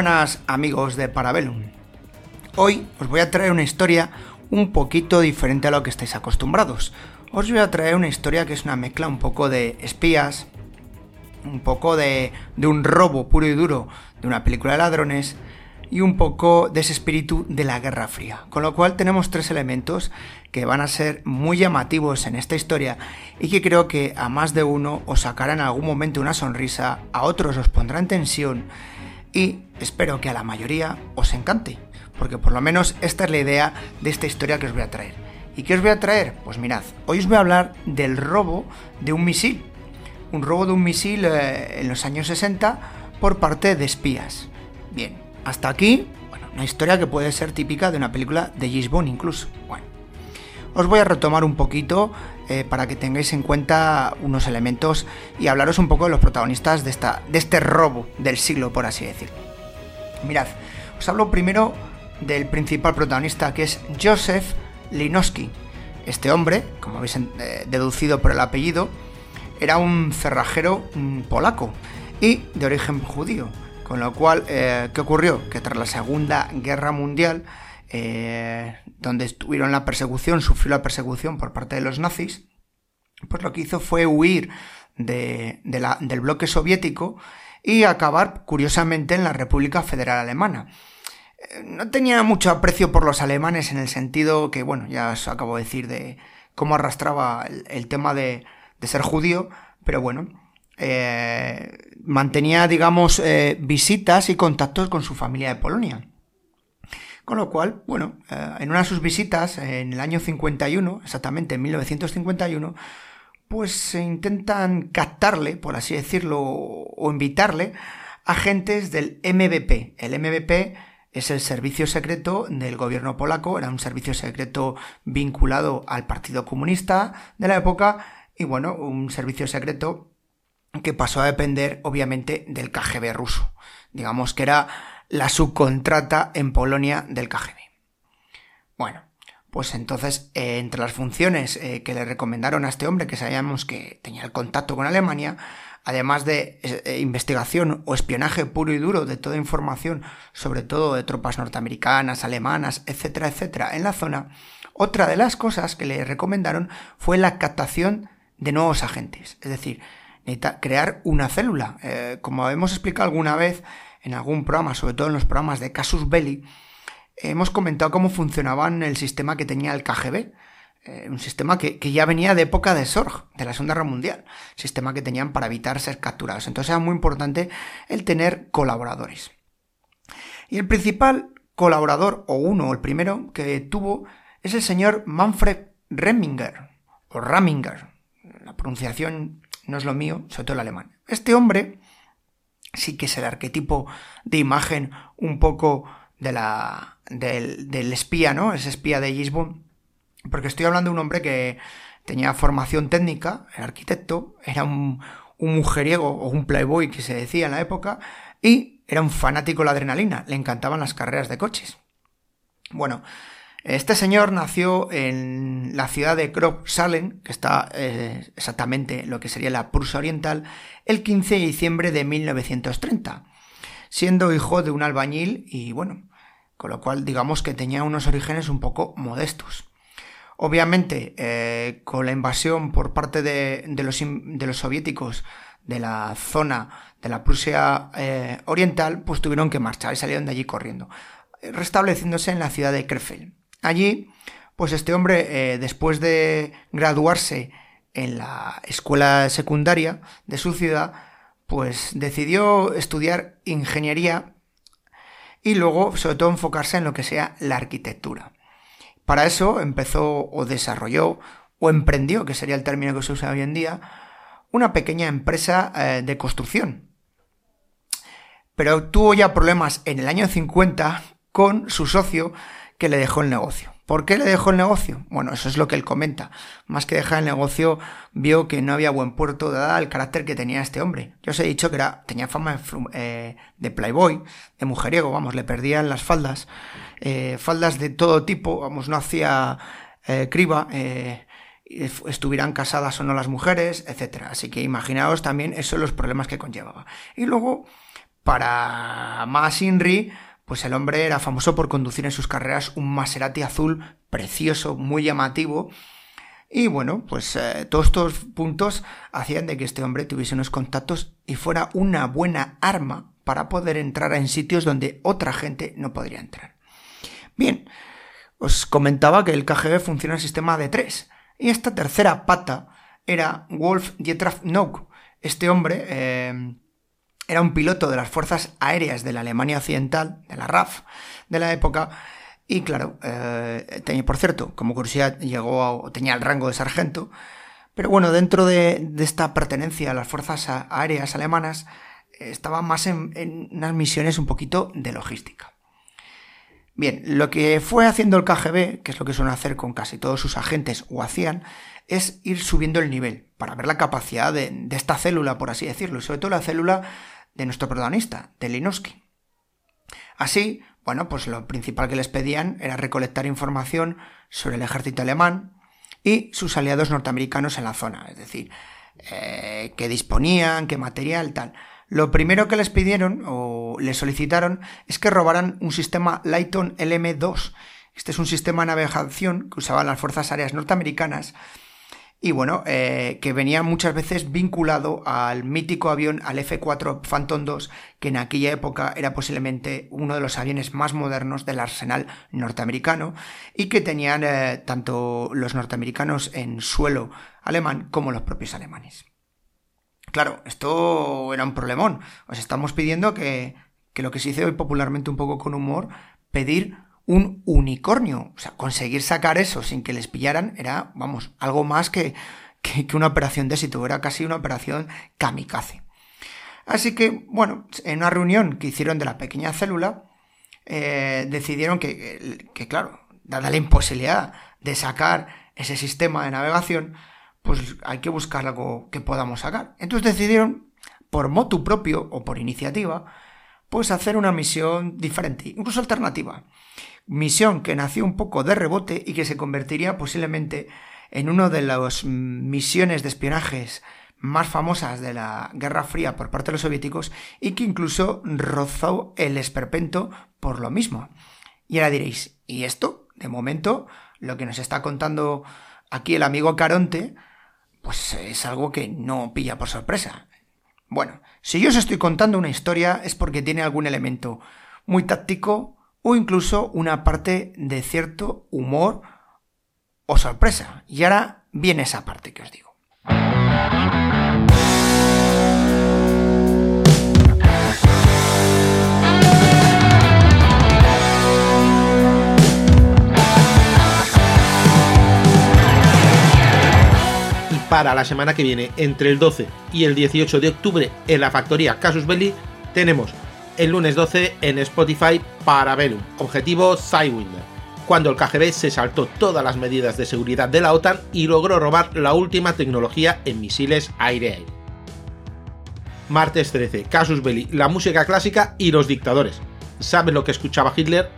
Buenas amigos de Parabellum. Hoy os voy a traer una historia un poquito diferente a lo que estáis acostumbrados. Os voy a traer una historia que es una mezcla un poco de espías, un poco de, de un robo puro y duro de una película de ladrones y un poco de ese espíritu de la Guerra Fría. Con lo cual tenemos tres elementos que van a ser muy llamativos en esta historia y que creo que a más de uno os sacarán en algún momento una sonrisa, a otros os pondrán tensión y espero que a la mayoría os encante, porque por lo menos esta es la idea de esta historia que os voy a traer. ¿Y qué os voy a traer? Pues mirad, hoy os voy a hablar del robo de un misil. Un robo de un misil eh, en los años 60 por parte de espías. Bien, hasta aquí, bueno, una historia que puede ser típica de una película de James Bond incluso. Bueno, os voy a retomar un poquito eh, para que tengáis en cuenta unos elementos y hablaros un poco de los protagonistas de, esta, de este robo del siglo, por así decirlo. Mirad, os hablo primero del principal protagonista que es Joseph Linowski. Este hombre, como habéis eh, deducido por el apellido, era un cerrajero mm, polaco y de origen judío. Con lo cual, eh, ¿qué ocurrió? Que tras la Segunda Guerra Mundial, eh, donde estuvieron la persecución, sufrió la persecución por parte de los nazis, pues lo que hizo fue huir de, la, del bloque soviético y acabar, curiosamente, en la República Federal Alemana. Eh, no tenía mucho aprecio por los alemanes en el sentido que, bueno, ya os acabo de decir de cómo arrastraba el, tema de, de, ser judío, pero bueno, eh, mantenía, digamos, eh, visitas y contactos con su familia de Polonia. Con lo cual, bueno, eh, en una de sus visitas, en el año 51, exactamente en 1951, pues se intentan captarle, por así decirlo, o invitarle agentes del MBP. El MBP es el servicio secreto del gobierno polaco, era un servicio secreto vinculado al Partido Comunista de la época y bueno, un servicio secreto que pasó a depender obviamente del KGB ruso. Digamos que era la subcontrata en Polonia del KGB. Bueno, pues entonces, eh, entre las funciones eh, que le recomendaron a este hombre, que sabíamos que tenía el contacto con Alemania, además de eh, investigación o espionaje puro y duro de toda información, sobre todo de tropas norteamericanas, alemanas, etcétera, etcétera, en la zona, otra de las cosas que le recomendaron fue la captación de nuevos agentes. Es decir, crear una célula. Como hemos explicado alguna vez en algún programa, sobre todo en los programas de Casus Belli, hemos comentado cómo funcionaban el sistema que tenía el KGB. Eh, un sistema que, ya venía de época de Sorg, de la Segunda Guerra Mundial. Sistema que tenían para evitar ser capturados. Entonces era muy importante el tener colaboradores. Y el principal colaborador, o uno, el primero, que tuvo, es el señor Manfred Remminger, o Raminger. La pronunciación no es lo mío, sobre todo el alemán. Este hombre sí que es el arquetipo de imagen un poco de la, del, espía, ¿no? Ese espía de Gisborne. Porque estoy hablando de un hombre que tenía formación técnica, era arquitecto, era un, un mujeriego o un playboy que se decía en la época, y era un fanático de la adrenalina, le encantaban las carreras de coches. Bueno, este señor nació en la ciudad de Kropf-Salen, que está eh, exactamente lo que sería la Prusia Oriental, el 15 de diciembre de 1930, siendo hijo de un albañil y bueno, con lo cual digamos que tenía unos orígenes un poco modestos. Obviamente, eh, con la invasión por parte de, los, de, los, soviéticos de la zona de la Prusia eh, Oriental, pues tuvieron que marchar y salieron de allí corriendo, restableciéndose en la ciudad de Krefeld. Allí, pues este hombre, eh, después de graduarse en la escuela secundaria de su ciudad, pues decidió estudiar ingeniería y luego, sobre todo, enfocarse en lo que sea la arquitectura. Para eso empezó o desarrolló o emprendió, que sería el término que se usa hoy en día, una pequeña empresa eh, de construcción. Pero tuvo ya problemas en el año 50 con su socio, que le dejó el negocio. ¿Por qué le dejó el negocio? Bueno, eso es lo que él comenta. Más que dejar el negocio, vio que no había buen puerto dada el carácter que tenía este hombre. Yo os he dicho que era, tenía fama de, eh, playboy, de mujeriego, vamos, le perdían las faldas, eh, faldas de todo tipo, vamos, no hacía eh, criba, estuvieran casadas o no las mujeres, etcétera. Así que imaginaos también eso los problemas que conllevaba. Y luego, Para más Inri, pues el hombre era famoso por conducir en sus carreras un Maserati azul precioso, muy llamativo. Y bueno, pues eh, todos estos puntos hacían de que este hombre tuviese unos contactos y fuera una buena arma para poder entrar en sitios donde otra gente no podría entrar. Bien, os comentaba que el KGB funciona en sistema de tres. Y esta tercera pata era Wolf Dietrich Nock. Este hombre eh, era un piloto de las fuerzas aéreas de la Alemania Occidental, de la RAF, de la época, y claro, eh, tenía, por cierto, como curiosidad, llegó a, tenía el rango de sargento, pero bueno, dentro de, esta pertenencia a las fuerzas aéreas alemanas, estaba más en, en unas misiones un poquito de logística. Bien, lo que fue haciendo el KGB, que es lo que suelen hacer con casi todos sus agentes o hacían, es ir subiendo el nivel para ver la capacidad de, de, esta célula, por así decirlo, y sobre todo la célula de nuestro protagonista, de Linowski. Así, bueno, pues lo principal que les pedían era recolectar información sobre el ejército alemán y sus aliados norteamericanos en la zona, es decir, eh, qué disponían, qué material, tal. Lo primero que les pidieron o les solicitaron es que robaran un sistema Lighton LM2. Este es un sistema de navegación que usaban las fuerzas aéreas norteamericanas y bueno, eh, que venía muchas veces vinculado al mítico avión, al F-4 Phantom II, que en aquella época era posiblemente uno de los aviones más modernos del arsenal norteamericano y que tenían eh, tanto los norteamericanos en suelo alemán como los propios alemanes. Claro, esto era un problemón. Os estamos pidiendo que, que lo que se dice hoy popularmente un poco con humor, pedir un unicornio. O sea, conseguir sacar eso sin que les pillaran era, vamos, algo más que, que, una operación de éxito, era casi una operación kamikaze. Así que, bueno, en una reunión que hicieron de la pequeña célula, eh, decidieron que, que, claro, dada la imposibilidad de sacar ese sistema de navegación, pues hay que buscar algo que podamos sacar. Entonces decidieron, por motu propio o por iniciativa, pues hacer una misión diferente, incluso alternativa misión que nació un poco de rebote y que se convertiría posiblemente en una de las misiones de espionajes más famosas de la Guerra Fría por parte de los soviéticos y que incluso rozó el esperpento por lo mismo. Y ahora diréis, ¿y esto? De momento, lo que nos está contando aquí el amigo Caronte, pues es algo que no pilla por sorpresa. Bueno, si yo os estoy contando una historia es porque tiene algún elemento muy táctico, o incluso una parte de cierto humor o sorpresa. Y ahora viene esa parte que os digo. Para la semana que viene, entre el 12 y el 18 de octubre, en la factoría Casus Belli, tenemos el lunes 12 en Spotify para Velum, objetivo Sidewinder, cuando el KGB se saltó todas las medidas de seguridad de la OTAN y logró robar la última tecnología en misiles aire-aire. Martes 13, Casus Belli, la música clásica y los dictadores. ¿Saben lo que escuchaba Hitler?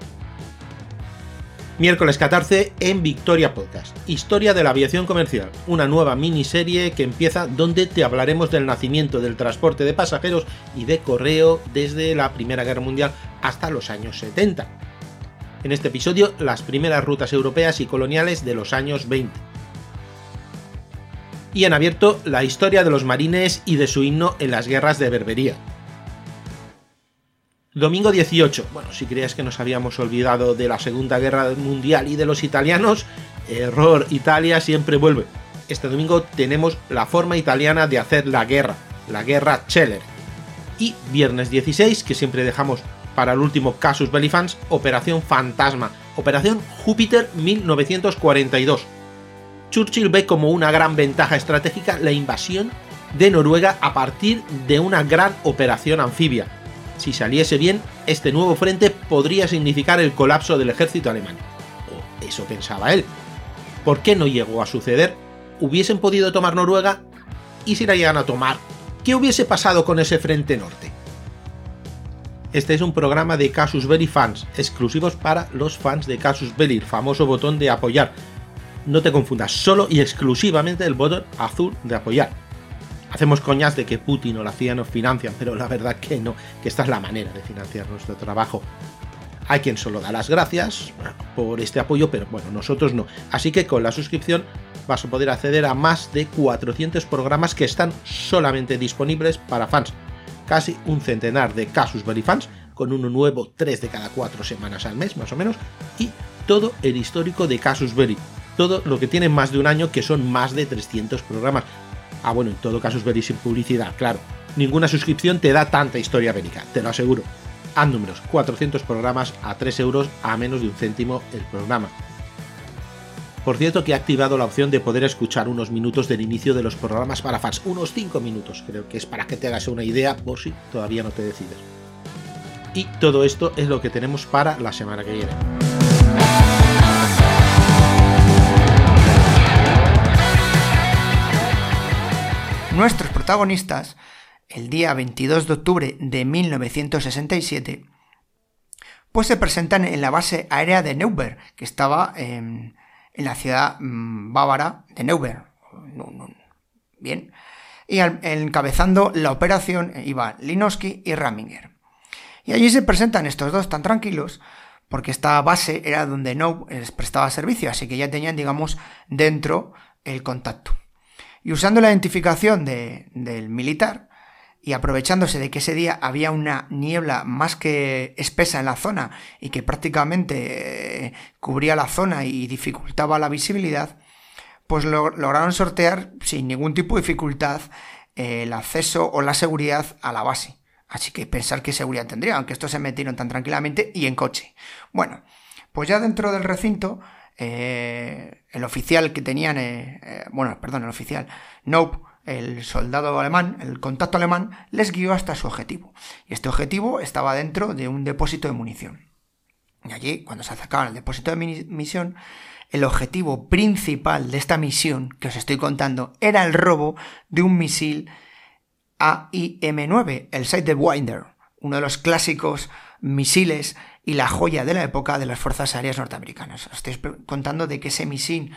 Miércoles 14 en Victoria Podcast, Historia de la Aviación Comercial, una nueva miniserie que empieza donde te hablaremos del nacimiento del transporte de pasajeros y de correo desde la Primera Guerra Mundial hasta los años 70. En este episodio, las primeras rutas europeas y coloniales de los años 20. Y en abierto, la historia de los marines y de su himno en las guerras de Berbería, Domingo 18. Bueno, si creías que nos habíamos olvidado de la Segunda Guerra Mundial y de los italianos, error, Italia siempre vuelve. Este domingo tenemos la forma italiana de hacer la guerra, la guerra Scheller. Y viernes 16, que siempre dejamos para el último Casus Belli Fans, Operación Fantasma, Operación Júpiter 1942. Churchill ve como una gran ventaja estratégica la invasión de Noruega a partir de una gran operación anfibia, si saliese bien, este nuevo frente podría significar el colapso del ejército alemán. O eso pensaba él. ¿Por qué no llegó a suceder? ¿Hubiesen podido tomar Noruega? ¿Y si la llegan a tomar? ¿Qué hubiese pasado con ese frente norte? Este es un programa de Casus Belli fans, exclusivos para los fans de Casus Belli, famoso botón de apoyar. No te confundas, solo y exclusivamente el botón azul de apoyar. Hacemos coñas de que Putin o la CIA nos financian, pero la verdad que no, que esta es la manera de financiar nuestro trabajo. Hay quien solo da las gracias por este apoyo, pero bueno, nosotros no. Así que con la suscripción vas a poder acceder a más de 400 programas que están solamente disponibles para fans. Casi un centenar de Casus Belli fans, con uno nuevo 3 de cada 4 semanas al mes, más o menos, y todo el histórico de Casus Belli. Todo lo que tiene más de un año, que son más de 300 programas. Ah, bueno, en todo Casus Belli sin publicidad, claro. Ninguna suscripción te da tanta historia bélica, te lo aseguro. Haz números, 400 programas a 3 euros a menos de un céntimo el programa. Por cierto que he activado la opción de poder escuchar unos minutos del inicio de los programas para fans, unos 5 minutos, creo que es para que te hagas una idea por si todavía no te decides. Y todo esto es lo que tenemos para la semana que viene. Nuestros protagonistas, el día 22 de octubre de 1967, pues se presentan en la base aérea de Neuberg, que estaba en, la ciudad mm, bávara de Neuberg. Bien. Y encabezando la operación iban Linowski y Raminger. Y allí se presentan estos dos tan tranquilos, porque esta base era donde No les prestaba servicio, así que ya tenían, digamos, dentro el contacto. Y usando la identificación del militar y aprovechándose de que ese día había una niebla más que espesa en la zona y que prácticamente eh, cubría la zona y dificultaba la visibilidad, pues lograron sortear sin ningún tipo de dificultad eh, el acceso o la seguridad a la base. Así que pensar qué seguridad tendría, aunque estos se metieron tan tranquilamente y en coche. Bueno, pues ya dentro del recinto eh, el oficial que tenían, eh, eh, bueno, perdón, el oficial, Nope, el soldado alemán, el contacto alemán, les guió hasta su objetivo. Y este objetivo estaba dentro de un depósito de munición. Y allí, cuando se acercaban al depósito de munición, el objetivo principal de esta misión que os estoy contando era el robo de un misil AIM-9, el Sidewinder, uno de los clásicos misiles y la joya de la época de las Fuerzas Aéreas Norteamericanas. Os estoy contando de que ese misil,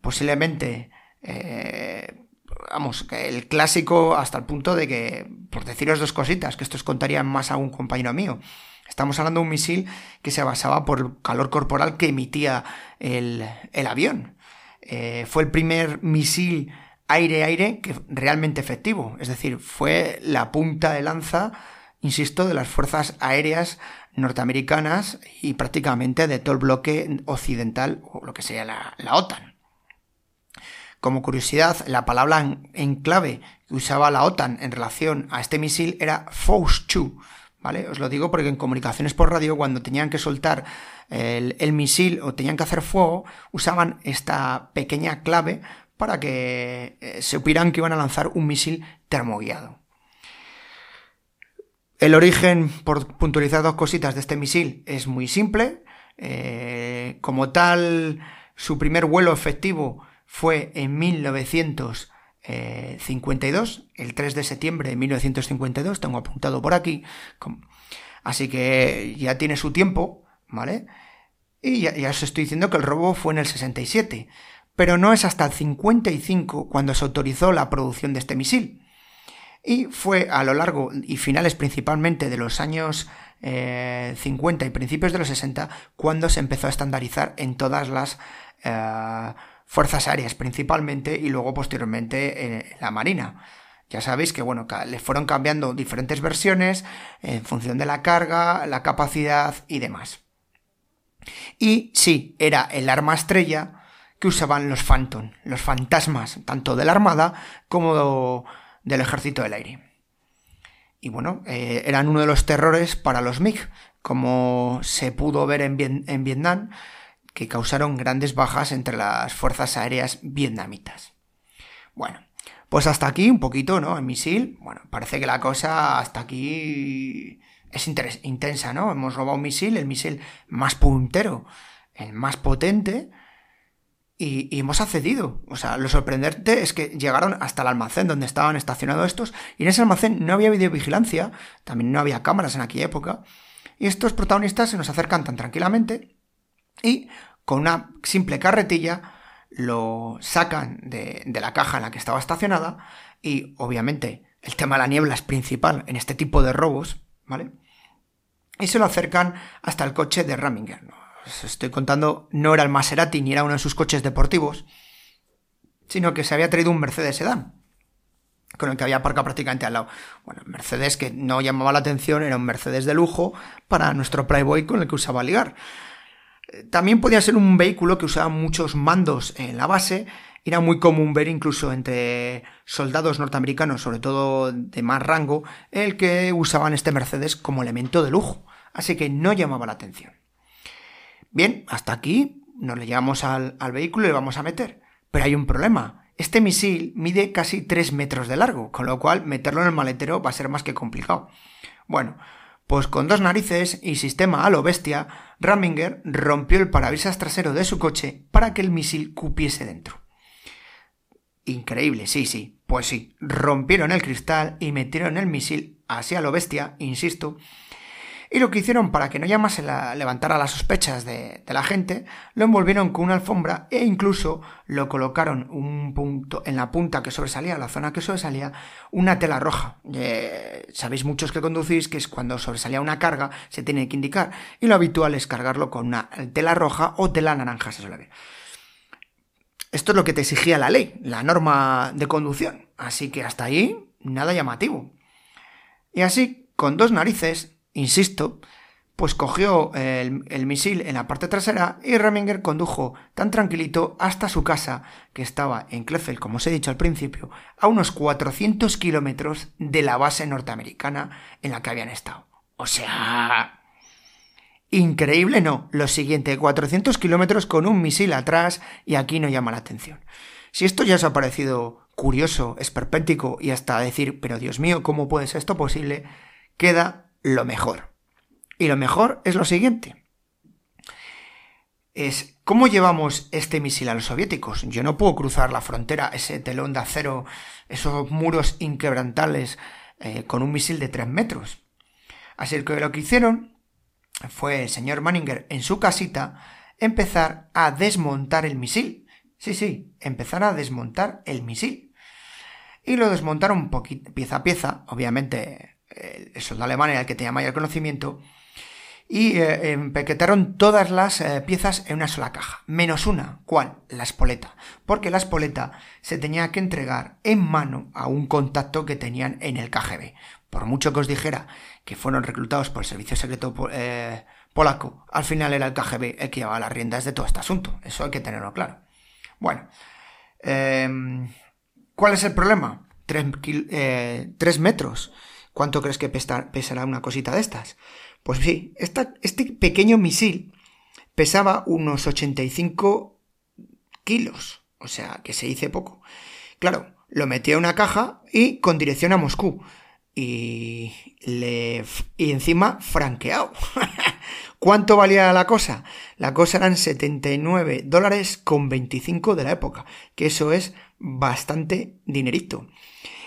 posiblemente, eh, vamos, el clásico hasta el punto de que, por deciros dos cositas, que esto os contaría más a un compañero mío, Estamos hablando de un misil que se basaba por el calor corporal que emitía el, avión. Eh, fue el primer misil aire-aire que realmente efectivo. Es decir, fue la punta de lanza insisto, de las fuerzas aéreas norteamericanas y prácticamente de todo el bloque occidental o lo que sea la, OTAN. Como curiosidad, la palabra en, clave que usaba la OTAN en relación a este misil era Force 2. ¿Vale? Os lo digo porque en comunicaciones por radio, cuando tenían que soltar el, misil o tenían que hacer fuego, usaban esta pequeña clave para que eh, supieran que iban a lanzar un misil termoguiado. El origen, por puntualizar dos cositas de este misil, es muy simple. Eh, como tal, su primer vuelo efectivo fue en 1952, el 3 de septiembre de 1952, tengo apuntado por aquí. Así que ya tiene su tiempo, ¿vale? Y ya, ya os estoy diciendo que el robo fue en el 67, pero no es hasta el 55 cuando se autorizó la producción de este misil y fue a lo largo y finales principalmente de los años 50 eh, y principios de los 60 cuando se empezó a estandarizar en todas las eh, fuerzas aéreas principalmente y luego posteriormente en la marina. Ya sabéis que bueno, le fueron cambiando diferentes versiones en función de la carga, la capacidad y demás. Y sí, era el arma estrella que usaban los Phantom, los fantasmas, tanto de la Armada como del ejército del aire. Y bueno, eh, eran uno de los terrores para los MiG, como se pudo ver en, en Vietnam, que causaron grandes bajas entre las fuerzas aéreas vietnamitas. Bueno, pues hasta aquí un poquito, ¿no? El misil, bueno, parece que la cosa hasta aquí es intensa, ¿no? Hemos robado un misil, el misil más puntero, el más potente, y, hemos accedido. O sea, lo sorprendente es que llegaron hasta el almacén donde estaban estacionados estos, y en ese almacén no había videovigilancia, también no había cámaras en aquella época, y estos protagonistas se nos acercan tan tranquilamente y con una simple carretilla lo sacan de, de la caja en la que estaba estacionada y obviamente el tema de la niebla es principal en este tipo de robos, ¿vale? Y se lo acercan hasta el coche de Raminger. Os estoy contando, no era el Maserati ni era uno de sus coches deportivos, sino que se había traído un Mercedes Sedán, con el que había aparcado prácticamente al lado. Bueno, Mercedes que no llamaba la atención, era un Mercedes de lujo para nuestro Playboy con el que usaba ligar. También podía ser un vehículo que usaba muchos mandos en la base era muy común ver incluso entre soldados norteamericanos, sobre todo de más rango, el que usaban este Mercedes como elemento de lujo, así que no llamaba la atención. Bien, hasta aquí nos le llevamos al, vehículo y le vamos a meter. Pero hay un problema. Este misil mide casi 3 metros de largo, con lo cual meterlo en el maletero va a ser más que complicado. Bueno, pues con dos narices y sistema a lo bestia, Raminger rompió el parabrisas trasero de su coche para que el misil cupiese dentro. Increíble, sí, sí. Pues sí, rompieron el cristal y metieron el misil así a lo bestia, insisto. Y lo que hicieron para que no llamase la, levantara las sospechas de, la gente, lo envolvieron con una alfombra e incluso lo colocaron un punto en la punta que sobresalía, la zona que sobresalía, una tela roja. Eh, sabéis muchos que conducís que es cuando sobresalía una carga se tiene que indicar y lo habitual es cargarlo con una tela roja o tela naranja, se suele ver. Esto es lo que te exigía la ley, la norma de conducción. Así que hasta ahí, nada llamativo. Y así, con dos narices, insisto, pues cogió el, misil en la parte trasera y Reminger condujo tan tranquilito hasta su casa, que estaba en Kleffel, como os he dicho al principio, a unos 400 kilómetros de la base norteamericana en la que habían estado. O sea, Increíble no, lo siguiente, 400 kilómetros con un misil atrás y aquí no llama la atención. Si esto ya os ha parecido curioso, esperpéntico y hasta decir, pero Dios mío, ¿cómo puede ser esto posible? Queda lo mejor. Y lo mejor es lo siguiente. Es, ¿cómo llevamos este misil a los soviéticos? Yo no puedo cruzar la frontera, ese telón de acero, esos muros inquebrantables, eh, con un misil de 3 metros. Así que lo que hicieron fue el señor Manninger en su casita empezar a desmontar el misil. Sí, sí, empezar a desmontar el misil. Y lo desmontaron poquito, pieza a pieza, obviamente el soldado alemán era el que tenía mayor conocimiento, y eh, empaquetaron todas las eh, piezas en una sola caja, menos una, ¿cuál? La espoleta, porque la espoleta se tenía que entregar en mano a un contacto que tenían en el KGB. Por mucho que os dijera que fueron reclutados por el Servicio Secreto eh, Polaco, al final era el KGB el que llevaba las riendas de todo este asunto. Eso hay que tenerlo claro. Bueno, em, ¿cuál es el problema? Tres, eh, metros. ¿Cuánto crees que pesará una cosita de estas? Pues sí, este pequeño misil pesaba unos 85 kilos. O sea, que se dice poco. Claro, lo metí a una caja y con dirección a Moscú y le y encima franqueado. ¿Cuánto valía la cosa? La cosa eran 79 dólares con 25 de la época, que eso es bastante dinerito.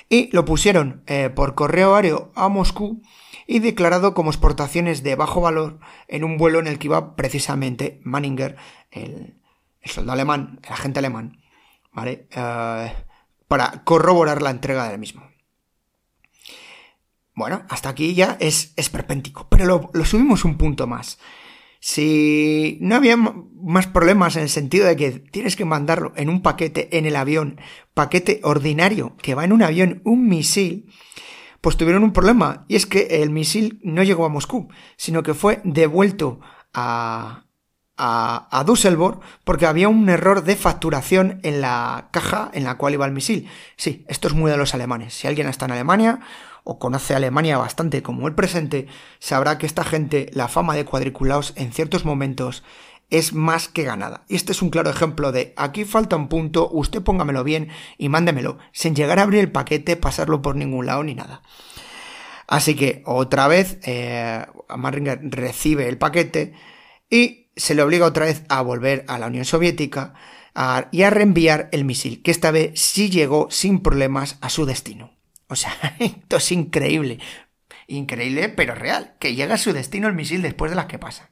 Y lo pusieron eh, por correo aéreo a Moscú y declarado como exportaciones de bajo valor en un vuelo en el que iba precisamente Manninger, el, soldado alemán, el agente alemán. Eh, para corroborar la entrega del mismo. Bueno, hasta aquí ya es esperpéntico, pero lo, subimos un punto más. Si no había más problemas en el sentido de que tienes que mandarlo en un paquete en el avión, paquete ordinario que va en un avión, un misil, pues tuvieron un problema. Y es que el misil no llegó a Moscú, sino que fue devuelto a, a, a Düsseldorf porque había un error de facturación en la caja en la cual iba el misil. Sí, esto es muy de los alemanes. Si alguien está en Alemania o conoce Alemania bastante como el presente, sabrá que esta gente, la fama de cuadriculados en ciertos momentos es más que ganada. Y este es un claro ejemplo de aquí falta un punto, usted póngamelo bien y mándemelo, sin llegar a abrir el paquete, pasarlo por ningún lado ni nada. Así que otra vez eh, recibe el paquete y se le obliga otra vez a volver a la Unión Soviética y a reenviar el misil, que esta vez sí llegó sin problemas a su destino. O sea, esto es increíble. Increíble, pero real. Que llega a su destino el misil después de las que pasa.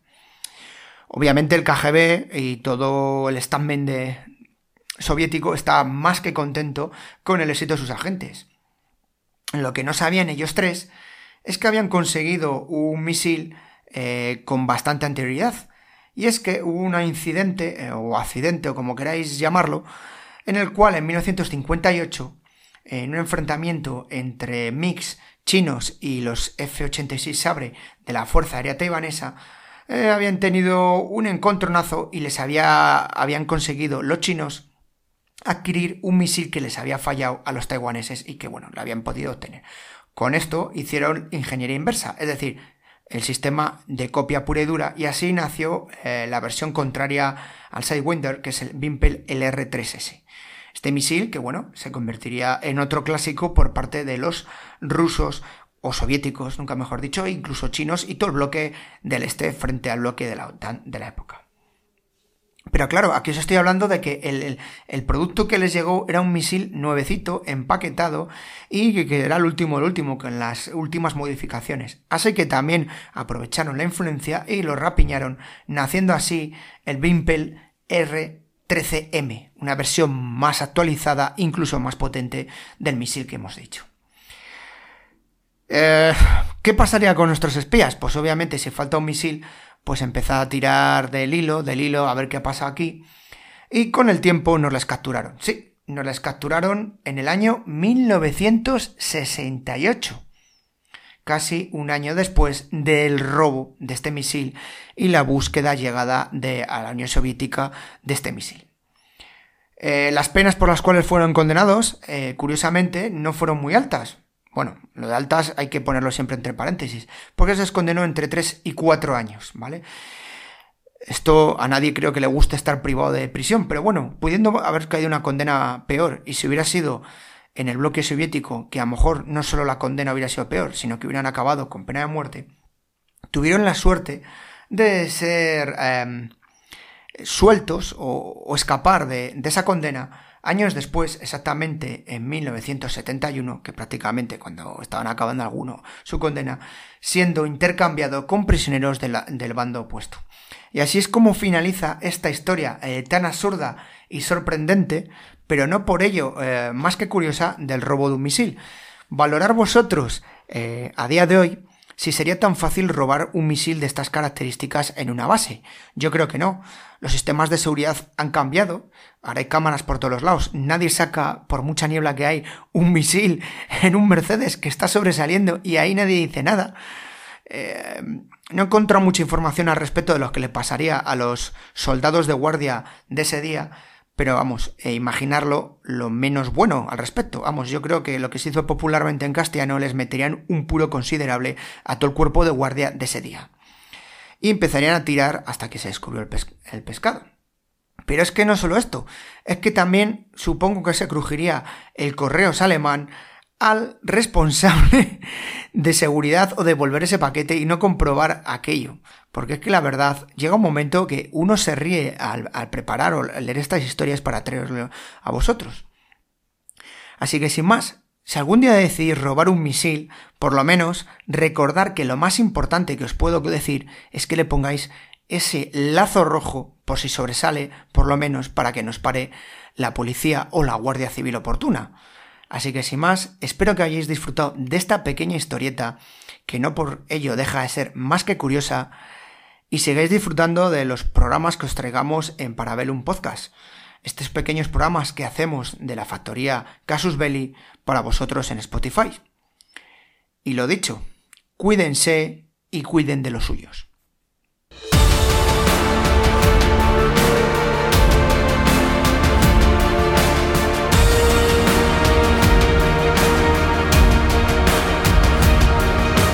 Obviamente el KGB y todo el estamen de, soviético estaba más que contento con el éxito de sus agentes. Lo que no sabían ellos tres es que habían conseguido un misil eh, con bastante anterioridad. Y es que hubo un incidente, eh, o accidente, o como queráis llamarlo, en el cual en 1958, en un enfrentamiento entre MiGs chinos y los F-86 Sabre de la Fuerza Aérea Taiwanesa, eh, habían tenido un encontronazo y les había, habían conseguido los chinos adquirir un misil que les había fallado a los taiwaneses y que, bueno, lo habían podido obtener. Con esto hicieron ingeniería inversa, es decir, el sistema de copia pura y dura, y así nació eh, la versión contraria al Sidewinder, que es el Bimpel LR-3S. Este misil, que bueno, se convertiría en otro clásico por parte de los rusos o soviéticos, nunca mejor dicho, incluso chinos y todo el bloque del este frente al bloque de la OTAN de la época. Pero claro, aquí os estoy hablando de que el, producto que les llegó era un misil nuevecito, empaquetado, y que era el último, el último, con las últimas modificaciones. Así que también aprovecharon la influencia y lo rapiñaron, naciendo así el Bimpel R13M, una versión más actualizada, incluso más potente del misil que hemos dicho. Eh, ¿Qué pasaría con nuestros espías? Pues obviamente si falta un misil, pues empezó a tirar del hilo, del hilo, a ver qué pasa aquí. Y con el tiempo nos las capturaron. Sí, nos las capturaron en el año 1968. Casi un año después del robo de este misil y la búsqueda llegada de, a la Unión Soviética de este misil. Eh, las penas por las cuales fueron condenados, eh, curiosamente, no fueron muy altas. Bueno, lo de altas hay que ponerlo siempre entre paréntesis, porque se condenó entre 3 y 4 años, ¿vale? Esto a nadie creo que le guste estar privado de prisión, pero bueno, pudiendo haber caído una condena peor, y si hubiera sido en el bloque soviético, que a lo mejor no solo la condena hubiera sido peor, sino que hubieran acabado con pena de muerte, tuvieron la suerte de ser em, sueltos o, escapar de esa condena Años después, exactamente en 1971, que prácticamente cuando estaban acabando alguno su condena, siendo intercambiado con prisioneros del bando opuesto. Y así es como finaliza esta historia eh, tan absurda y sorprendente, pero no por ello eh, más que curiosa, del robo de un misil. Valorar vosotros eh, a día de hoy si sería tan fácil robar un misil de estas características en una base. Yo creo que no. Los sistemas de seguridad han cambiado. Ahora hay cámaras por todos los lados. Nadie saca, por mucha niebla que hay, un misil en un Mercedes que está sobresaliendo y ahí nadie dice nada. Eh, no he encontrado mucha información al respecto de lo que le pasaría a los soldados de guardia de ese día pero vamos, e imaginarlo lo menos bueno al respecto. Vamos, yo creo que lo que se hizo popularmente en castellano les meterían un puro considerable a todo el cuerpo de guardia de ese día. Y empezarían a tirar hasta que se descubrió el, el pescado. Pero es que no solo esto, es que también supongo que se crujiría el correo alemán al responsable de seguridad o devolver ese paquete y no comprobar aquello. Porque es que la verdad, llega un momento que uno se ríe al, preparar o leer estas historias para traerlo a vosotros. Así que sin más, si algún día decidís robar un misil, por lo menos recordar que lo más importante que os puedo decir es que le pongáis ese lazo rojo por si sobresale, por lo menos para que nos pare la policía o la Guardia Civil oportuna. Así que sin más, espero que hayáis disfrutado de esta pequeña historieta, que no por ello deja de ser más que curiosa, y sigáis disfrutando de los programas que os traigamos en Parabellum Podcast. Estos pequeños programas que hacemos de la factoría Casus Belli para vosotros en Spotify. Y lo dicho, cuídense y cuiden de los suyos.